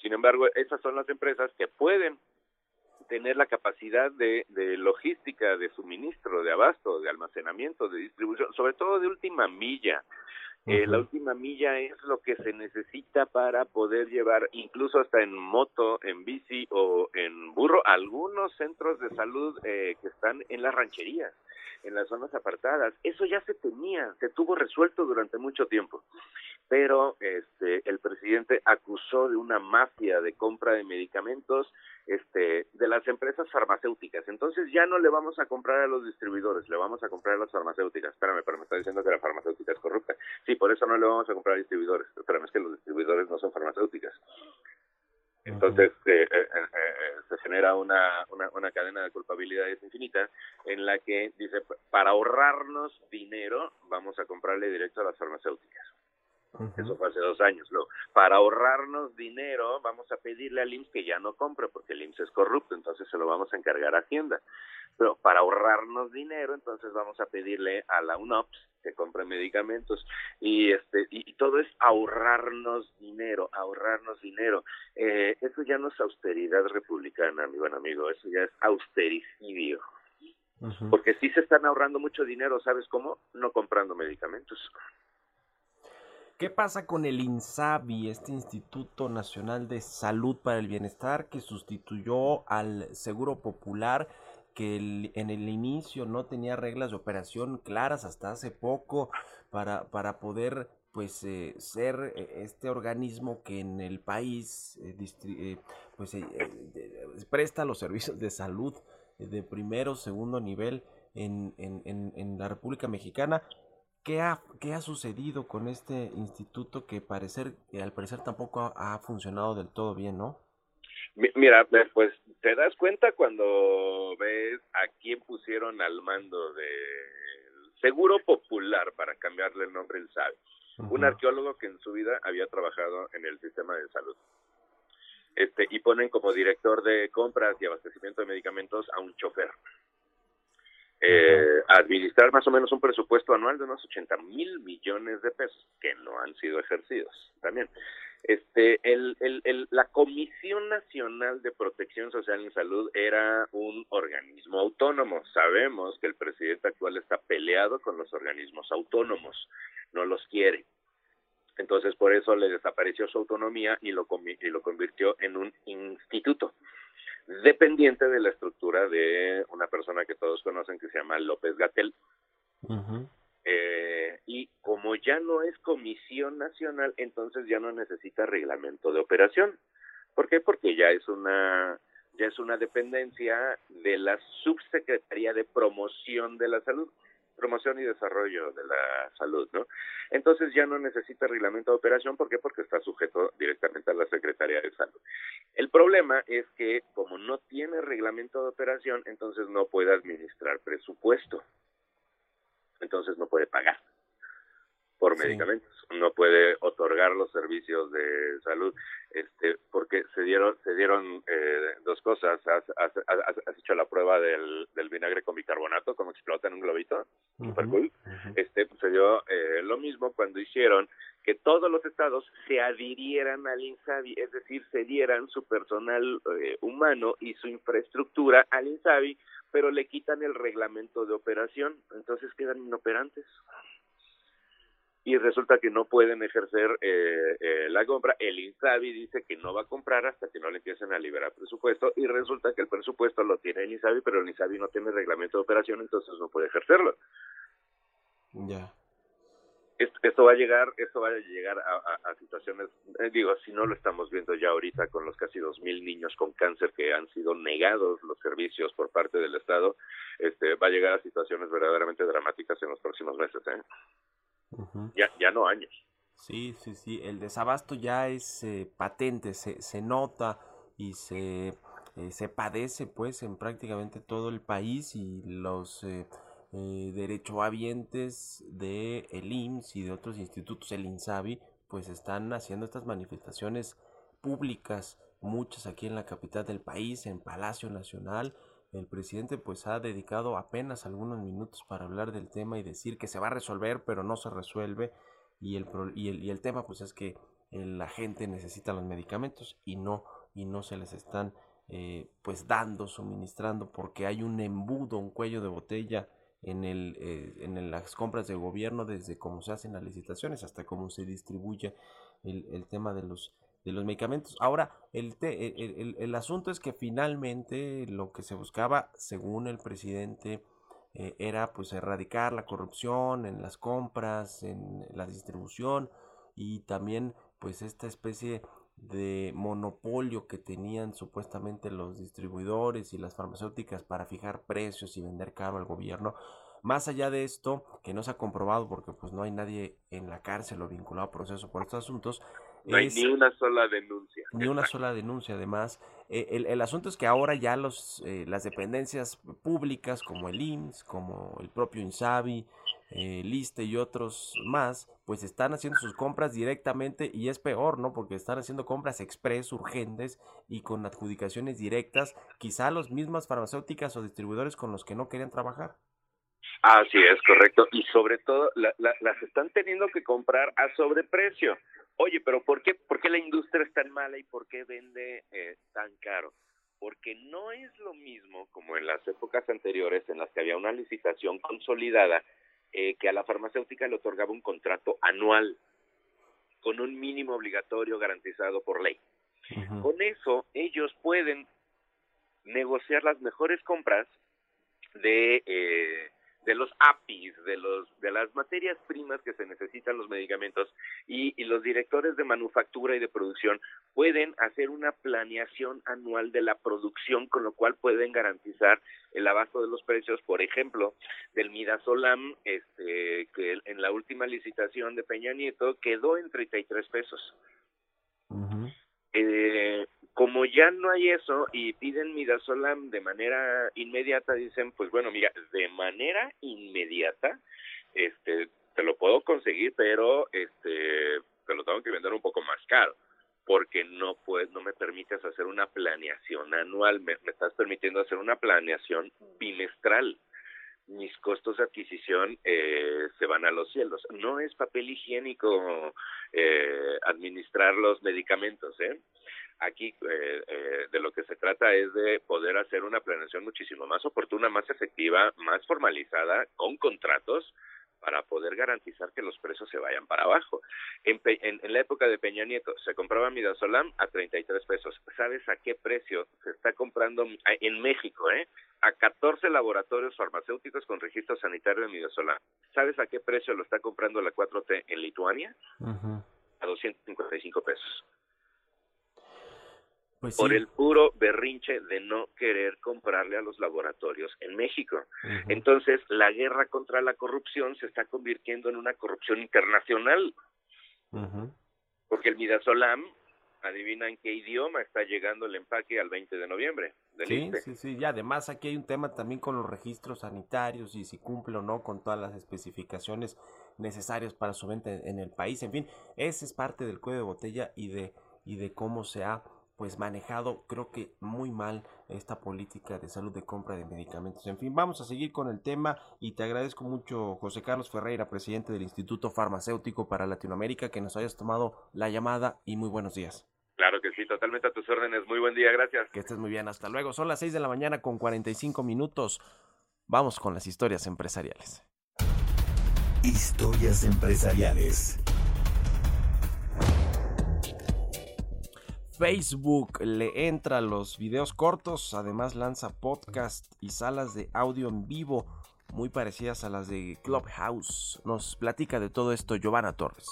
sin embargo esas son las empresas que pueden tener la capacidad de, de logística, de suministro, de abasto, de almacenamiento, de distribución, sobre todo de última milla. Uh -huh. eh, la última milla es lo que se necesita para poder llevar, incluso hasta en moto, en bici o en burro, algunos centros de salud eh, que están en las rancherías, en las zonas apartadas. Eso ya se tenía, se tuvo resuelto durante mucho tiempo pero este el presidente acusó de una mafia de compra de medicamentos este de las empresas farmacéuticas. Entonces ya no le vamos a comprar a los distribuidores, le vamos a comprar a las farmacéuticas. Espérame, pero me está diciendo que la farmacéutica es corrupta. Sí, por eso no le vamos a comprar a distribuidores. Espérame, es que los distribuidores no son farmacéuticas. Entonces eh, eh, eh, se genera una, una, una cadena de culpabilidades infinita en la que dice, para ahorrarnos dinero, vamos a comprarle directo a las farmacéuticas. Uh -huh. Eso fue hace dos años. Luego, para ahorrarnos dinero, vamos a pedirle al IMSS que ya no compre, porque el IMSS es corrupto, entonces se lo vamos a encargar a Hacienda. Pero para ahorrarnos dinero, entonces vamos a pedirle a la UNOPS que compre medicamentos. Y este y, y todo es ahorrarnos dinero, ahorrarnos dinero. Eh, eso ya no es austeridad republicana, mi buen amigo, eso ya es austericidio. Uh -huh. Porque sí se están ahorrando mucho dinero, ¿sabes cómo? No comprando medicamentos.
¿Qué pasa con el INSABI, este Instituto Nacional de Salud para el Bienestar, que sustituyó al Seguro Popular, que en el inicio no tenía reglas de operación claras hasta hace poco para, para poder pues eh, ser eh, este organismo que en el país eh, pues presta los servicios de salud de primero, segundo nivel en, en, en la República Mexicana ¿Qué ha, ¿Qué ha sucedido con este instituto que parecer, que al parecer tampoco ha, ha, funcionado del todo bien, no?
Mira, pues te das cuenta cuando ves a quién pusieron al mando del Seguro Popular para cambiarle el nombre, él sabe. Uh -huh. Un arqueólogo que en su vida había trabajado en el sistema de salud. Este, y ponen como director de compras y abastecimiento de medicamentos a un chofer eh, administrar más o menos un presupuesto anual de unos 80 mil millones de pesos que no han sido ejercidos también. Este, el, el, el, la Comisión Nacional de Protección Social en Salud era un organismo autónomo. Sabemos que el presidente actual está peleado con los organismos autónomos, no los quiere. Entonces, por eso le desapareció su autonomía y lo, y lo convirtió en un instituto dependiente de la estructura de una persona que todos conocen que se llama López Gatel. Uh -huh. eh, y como ya no es comisión nacional, entonces ya no necesita reglamento de operación. ¿Por qué? Porque ya es una ya es una dependencia de la subsecretaría de promoción de la salud promoción y desarrollo de la salud, ¿no? Entonces ya no necesita reglamento de operación, ¿por qué? Porque está sujeto directamente a la Secretaría de Salud. El problema es que como no tiene reglamento de operación, entonces no puede administrar presupuesto. Entonces no puede pagar. Por
Sí.
medicamentos, no puede otorgar los servicios de salud, este, porque se dieron, se dieron eh, dos cosas. Has, has- has- has hecho la prueba del, del vinagre con bicarbonato, como explota en un globito, super cool.
ujú.
Este, se dio eh, lo mismo cuando hicieron que todos los estados se adhirieran al INSABI, es decir, se dieran su personal eh, humano y su infraestructura al INSABI, pero le quitan el reglamento de operación, entonces quedan inoperantes. Y resulta que no pueden ejercer eh, eh, la compra. El INSABI dice que no va a comprar hasta que no le empiecen a liberar presupuesto y resulta que el presupuesto lo tiene el INSABI, pero el INSABI no tiene reglamento de operación, entonces no puede ejercerlo.
Ya.
esto, esto va a llegar esto va a llegar a, a- a situaciones eh, digo si no lo estamos viendo ya ahorita con los casi dos mil niños con cáncer que han sido negados los servicios por parte del estado este va a llegar a situaciones verdaderamente dramáticas en los próximos meses ¿eh? Ya ya no años
Sí, sí, sí. El desabasto ya es eh, patente, se, se nota y se, eh, se padece pues en prácticamente todo el país y los eh, eh, derechohabientes de el IMSS y de otros institutos, el INSABI, pues están haciendo estas manifestaciones públicas, muchas aquí en la capital del país, en Palacio Nacional. El presidente pues ha dedicado apenas algunos minutos para hablar del tema y decir que se va a resolver, pero no se resuelve y el, y el, y el tema pues es que la gente necesita los medicamentos y no, y no se les están eh, pues dando, suministrando, porque hay un embudo, un cuello de botella en, el, eh, en las compras de gobierno, desde cómo se hacen las licitaciones hasta cómo se distribuye el, el tema de los, de los medicamentos. Ahora, el, el, el- el asunto es que finalmente lo que se buscaba, según el presidente, eh, era pues erradicar la corrupción en las compras, en la distribución y también pues esta especie de monopolio que tenían supuestamente los distribuidores y las farmacéuticas para fijar precios y vender caro al gobierno. Más allá de esto, que no se ha comprobado porque pues no hay nadie en la cárcel o vinculado a proceso por estos asuntos,
no hay
es-
ni una sola denuncia
ni una sola denuncia además. Eh, el, el asunto es que ahora ya los, eh, las dependencias públicas como el IMSS, como el propio INSABI, eh, Liste y otros más, pues están haciendo sus compras directamente y es peor, ¿no? Porque están haciendo compras express, urgentes y con adjudicaciones directas, quizá los mismas farmacéuticas o distribuidores con los que no querían trabajar.
Así es, correcto. Y sobre todo, la- la- las están teniendo que comprar a sobreprecio. Oye, pero ¿por qué, por qué la industria es tan mala y por qué vende eh, tan caro? Porque no es lo mismo como en las épocas anteriores en las que había una licitación consolidada eh, que a la farmacéutica le otorgaba un contrato anual con un mínimo obligatorio garantizado por ley. Con eso, ellos pueden negociar las mejores compras de, eh, de los APIs, de, los, de las materias primas que se necesitan los medicamentos y, y los directores de manufactura y de producción pueden hacer una planeación anual de la producción, con lo cual pueden garantizar el abasto de los precios, por ejemplo, del Midazolam, este, que en la última licitación de Peña Nieto quedó en 33 pesos. Eh, como ya no hay eso y piden Midazolam de manera inmediata, dicen, pues bueno, mira, de manera inmediata, este, te lo puedo conseguir, pero este, te lo tengo que vender un poco más caro, porque no puedes, no me permites hacer una planeación anual, me, me estás permitiendo hacer una planeación bimestral. Mis costos de adquisición eh, se van a los cielos. No es papel higiénico eh, administrar los medicamentos, ¿eh? Aquí eh, eh, de lo que se trata es de poder hacer una planeación muchísimo más oportuna, más efectiva, más formalizada, con contratos para poder garantizar que los precios se vayan para abajo. En, Pe- en, en la época de Peña Nieto se compraba Midazolam a 33 pesos. ¿Sabes a qué precio se está comprando en México? Eh? A 14 laboratorios farmacéuticos con registro sanitario de Midazolam. ¿Sabes a qué precio lo está comprando la 4T en Lituania? A 255 pesos
Pues
por
sí.
el puro berrinche de no querer comprarle a los laboratorios en México. Entonces, la guerra contra la corrupción se está convirtiendo en una corrupción internacional, porque el Midazolam adivina en qué idioma está llegando el empaque al 20 de noviembre. Del
Sí, sí, sí. Y además aquí hay un tema también con los registros sanitarios y si cumple o no con todas las especificaciones necesarias para su venta en el país. En fin, ese es parte del cuello de botella y de, y de cómo se ha pues manejado creo que muy mal esta política de salud de compra de medicamentos. En fin, vamos a seguir con el tema y te agradezco mucho José Carlos Ferreira, presidente del Instituto Farmacéutico para Latinoamérica, que nos hayas tomado la llamada y muy buenos días.
Claro que sí, totalmente a tus órdenes. Muy buen día, gracias.
Que estés muy bien, hasta luego. Son las 6 de la mañana con 45 minutos. Vamos con las historias empresariales.
Historias empresariales.
Facebook le entra los videos cortos, además lanza podcast y salas de audio en vivo muy parecidas a las de Clubhouse. Nos platica de todo esto Giovanna Torres.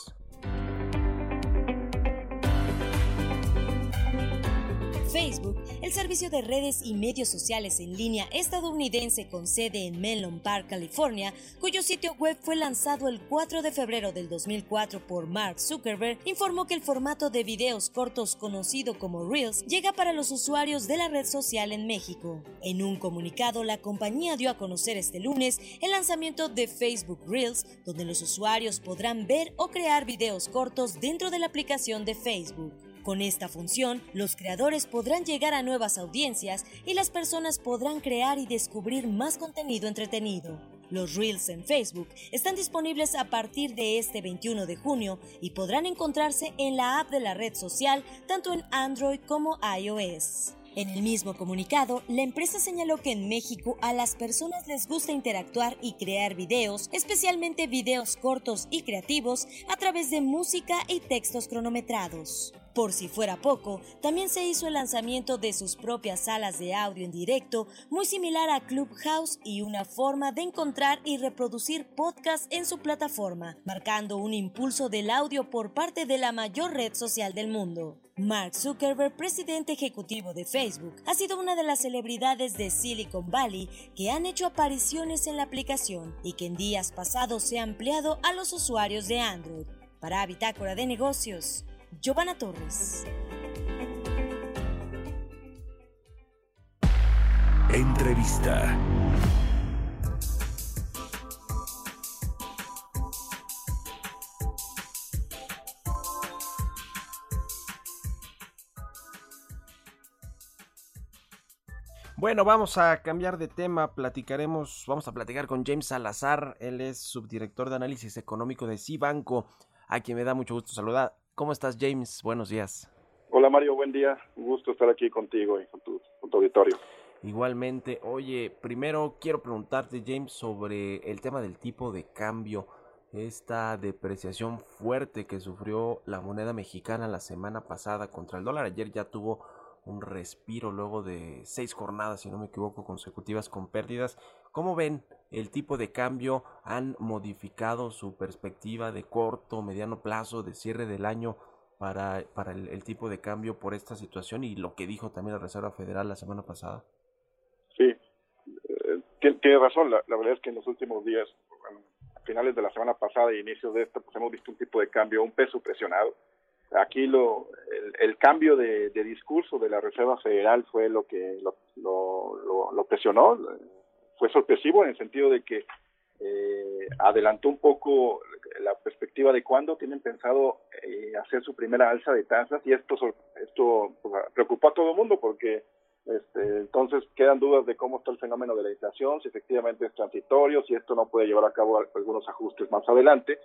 Facebook, el servicio de redes y medios sociales en línea estadounidense con sede en Menlo Park, California, cuyo sitio web fue lanzado el 4 de febrero del 2004 por Mark Zuckerberg, informó que el formato de videos cortos conocido como Reels llega para los usuarios de la red social en México. En un comunicado, la compañía dio a conocer este lunes el lanzamiento de Facebook Reels, donde los usuarios podrán ver o crear videos cortos dentro de la aplicación de Facebook. Con esta función, los creadores podrán llegar a nuevas audiencias y las personas podrán crear y descubrir más contenido entretenido. Los Reels en Facebook están disponibles a partir de este 21 de junio y podrán encontrarse en la app de la red social tanto en Android como iOS. En el mismo comunicado, la empresa señaló que en México a las personas les gusta interactuar y crear videos, especialmente videos cortos y creativos, a través de música y textos cronometrados. Por si fuera poco, también se hizo el lanzamiento de sus propias salas de audio en directo, muy similar a Clubhouse y una forma de encontrar y reproducir podcasts en su plataforma, marcando un impulso del audio por parte de la mayor red social del mundo. Mark Zuckerberg, presidente ejecutivo de Facebook, ha sido una de las celebridades de Silicon Valley que han hecho apariciones en la aplicación y que en días pasados se ha ampliado a los usuarios de Android. Para Bitácora de Negocios, Giovanna Torres.
Entrevista.
Bueno, vamos a cambiar de tema, platicaremos, vamos a platicar con James Salazar, él es subdirector de análisis económico de Cibanco, a quien me da mucho gusto saludar. ¿Cómo estás, James? Buenos días.
Hola Mario, buen día. Un gusto estar aquí contigo y con tu, con tu auditorio.
Igualmente, oye, primero quiero preguntarte, James, sobre el tema del tipo de cambio, esta depreciación fuerte que sufrió la moneda mexicana la semana pasada contra el dólar. Ayer ya tuvo un respiro luego de seis jornadas, si no me equivoco, consecutivas con pérdidas. ¿Cómo ven el tipo de cambio? ¿Han modificado su perspectiva de corto, mediano plazo, de cierre del año para, para el, tipo de cambio por esta situación y lo que dijo también la Reserva Federal la semana pasada?
Sí, eh, tiene, razón. La, verdad es que en los últimos días, finales de la semana pasada y inicios de esta, pues hemos visto un tipo de cambio, un peso presionado. Aquí lo, el, el cambio de, discurso de la Reserva Federal fue lo que lo, lo, lo, lo presionó. Fue sorpresivo en el sentido de que eh, adelantó un poco la perspectiva de cuándo tienen pensado eh, hacer su primera alza de tasas y esto esto pues, preocupó a todo el mundo porque este, entonces quedan dudas de cómo está el fenómeno de la inflación, si efectivamente es transitorio, si esto no puede llevar a cabo algunos ajustes más adelante.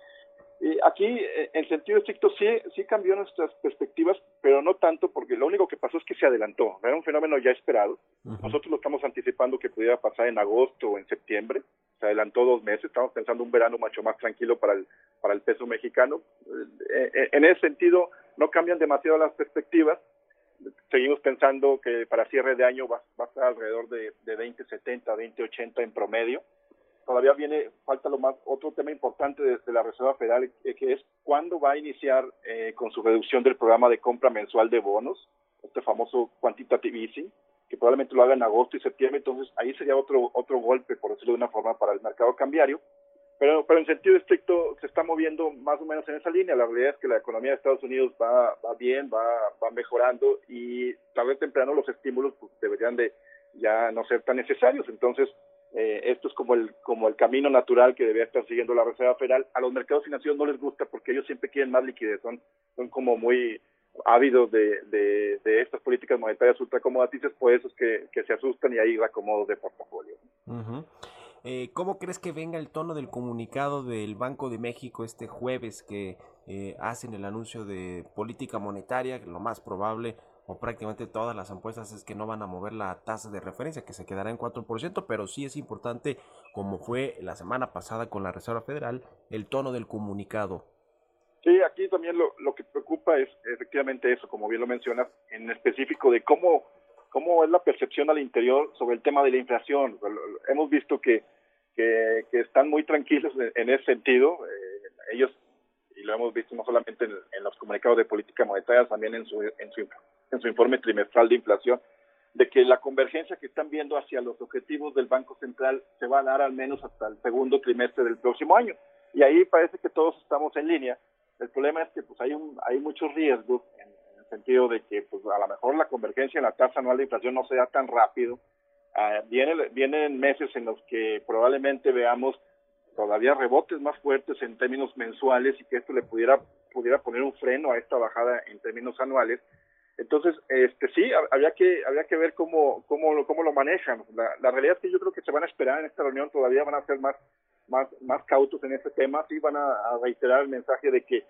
Y aquí, en sentido estricto, sí, sí cambió nuestras perspectivas, pero no tanto porque lo único que pasó es que se adelantó. Era un fenómeno ya esperado. Uh -huh. Nosotros lo estamos anticipando que pudiera pasar en agosto o en septiembre. Se adelantó dos meses. Estamos pensando un verano mucho más tranquilo para el, para el peso mexicano. En ese sentido, no cambian demasiado las perspectivas. Seguimos pensando que para cierre de año va, va a estar alrededor de, de 20.70, 20.80 en promedio todavía viene, falta lo más, otro tema importante de, de la Reserva Federal, eh, que es cuándo va a iniciar eh, con su reducción del programa de compra mensual de bonos, este famoso quantitative easing, que probablemente lo haga en agosto y septiembre, entonces ahí sería otro, otro golpe, por decirlo de una forma, para el mercado cambiario. pero, pero en sentido estricto se está moviendo más o menos en esa línea. La realidad es que la economía de Estados Unidos va, va bien, va, va mejorando y tarde o temprano los estímulos pues, deberían de ya no ser tan necesarios. Entonces, eh, esto es como el, como el camino natural que debería estar siguiendo la Reserva Federal. A los mercados financieros no les gusta porque ellos siempre quieren más liquidez, son, son como muy ávidos de, de, estas políticas monetarias ultracomodaticias, por eso es que, que se asustan y hay reacomodos de portafolio.
Ujú. Eh, ¿Cómo crees que venga el tono del comunicado del Banco de México este jueves que eh, hacen el anuncio de política monetaria? Lo más probable, o prácticamente todas las apuestas, es que no van a mover la tasa de referencia, que se quedará en 4%, pero sí es importante, como fue la semana pasada con la Reserva Federal, el tono del comunicado.
Sí, aquí también lo, lo que preocupa es efectivamente eso, como bien lo mencionas, en específico de cómo, cómo es la percepción al interior sobre el tema de la inflación. Hemos visto que, que, están muy tranquilos en ese sentido. Eh, ellos, y lo hemos visto no solamente en, en los comunicados de política monetaria, también en su, en, su, en su informe trimestral de inflación, de que la convergencia que están viendo hacia los objetivos del Banco Central se va a dar al menos hasta el segundo trimestre del próximo año. Y ahí parece que todos estamos en línea. El problema es que pues hay un, hay muchos riesgos en, el sentido de que pues a lo mejor la convergencia en la tasa anual de inflación no sea tan rápido. Ah, viene, vienen meses en los que probablemente veamos todavía rebotes más fuertes en términos mensuales y que esto le pudiera pudiera poner un freno a esta bajada en términos anuales. Entonces, este sí, hab- habría que habría que ver cómo cómo cómo lo manejan. La, la realidad es que yo creo que se van a esperar en esta reunión, todavía van a ser más más más cautos en ese tema, sí van a, reiterar el mensaje de que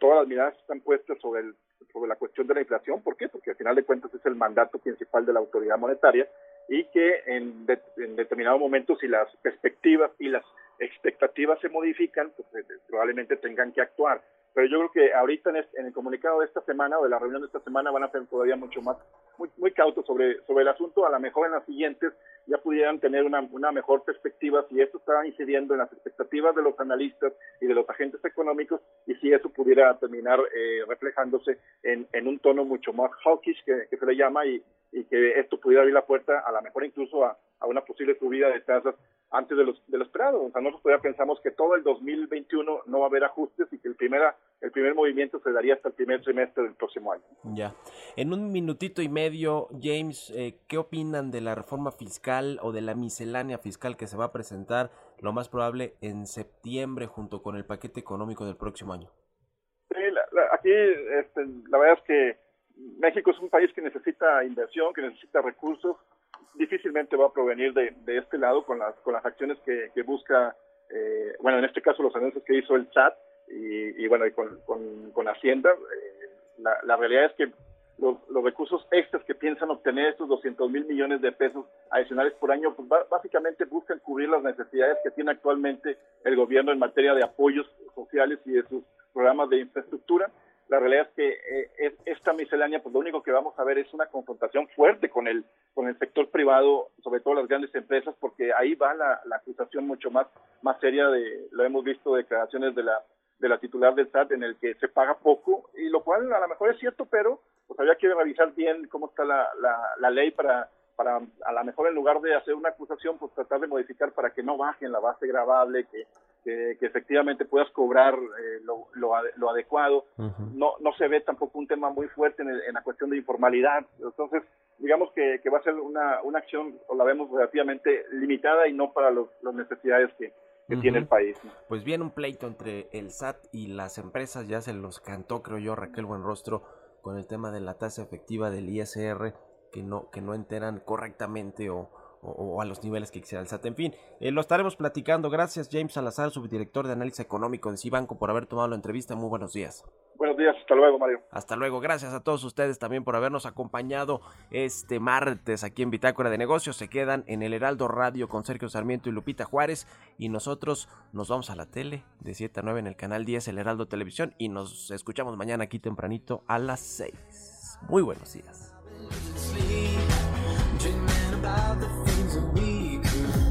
todas las miradas están puestas sobre el sobre la cuestión de la inflación, ¿por qué? Porque al final de cuentas es el mandato principal de la autoridad monetaria y que en, en determinado momento si las perspectivas y las expectativas se modifican, pues eh, probablemente tengan que actuar. Pero yo creo que ahorita en, este- en el comunicado de esta semana o de la reunión de esta semana van a ser todavía mucho más, muy, muy cautos sobre, sobre el asunto. A lo mejor en las siguientes ya pudieran tener una, una mejor perspectiva si esto está incidiendo en las expectativas de los analistas y de los agentes económicos y si eso pudiera terminar eh, reflejándose en, en un tono mucho más hawkish que, se le llama y, y que esto pudiera abrir la puerta a lo mejor incluso a, a una posible subida de tasas antes de, los, de lo esperado. O sea, nosotros todavía pensamos que todo el 2021 no va a haber ajustes y que el, primera, el primer movimiento se daría hasta el primer trimestre del próximo año.
Ya. En un minutito y medio, James, eh, ¿qué opinan de la reforma fiscal o de la miscelánea fiscal que se va a presentar lo más probable en septiembre junto con el paquete económico del próximo año?
Sí, la- la- aquí este, la verdad es que México es un país que necesita inversión, que necesita recursos, difícilmente va a provenir de, de este lado con las, con las acciones que, que busca, eh, bueno, en este caso los anuncios que hizo el SAT y, y bueno, y con, con, con Hacienda. Eh, la, la realidad es que los, los recursos extras que piensan obtener, estos 200 mil millones de pesos adicionales por año, pues básicamente buscan cubrir las necesidades que tiene actualmente el gobierno en materia de apoyos sociales y de sus programas de infraestructura. La realidad es que eh, es- esta miscelánea, pues lo único que vamos a ver es una confrontación fuerte con el con el sector privado, sobre todo las grandes empresas, porque ahí va la, acusación mucho más más seria de, lo hemos visto declaraciones de la de la titular del SAT en el que se paga poco y lo cual a lo mejor es cierto, pero pues habría que revisar bien cómo está la, la ley para para a lo mejor en lugar de hacer una acusación, pues tratar de modificar para que no bajen la base gravable, que, que, que efectivamente puedas cobrar eh, lo, lo, lo adecuado. No, no se ve tampoco un tema muy fuerte en, el- en la cuestión de informalidad. Entonces, digamos que, que va a ser una, una acción, o la vemos relativamente limitada y no para los, las necesidades que, que tiene el país. ¿no?
Pues viene un pleito entre el SAT y las empresas, ya se los cantó, creo yo, Raquel Buenrostro, con el tema de la tasa efectiva del ISR, que no, que no enteran correctamente o, o- o a los niveles que quisiera el SAT. En fin, eh, lo estaremos platicando. Gracias, James Salazar, subdirector de análisis económico de Cibanco, por haber tomado la entrevista. Muy buenos días.
Buenos días, hasta luego, Mario.
Hasta luego, gracias a todos ustedes también por habernos acompañado este martes aquí en Bitácora de Negocios. Se quedan en el Heraldo Radio con Sergio Sarmiento y Lupita Juárez y nosotros nos vamos a la tele de 7 a 9 en el canal 10 El Heraldo Televisión y nos escuchamos mañana aquí tempranito a las 6. Muy buenos días.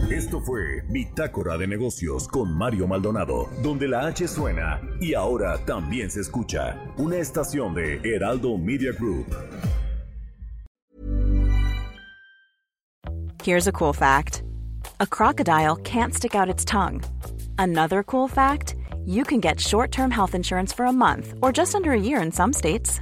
Esto fue Bitácora de Negocios con Mario Maldonado, donde la H suena y ahora también se escucha. Una estación de Heraldo Media Group.
Here's a cool fact a crocodile can't stick out its tongue. Another cool fact you can get short term health insurance for a month or just under a year in some states.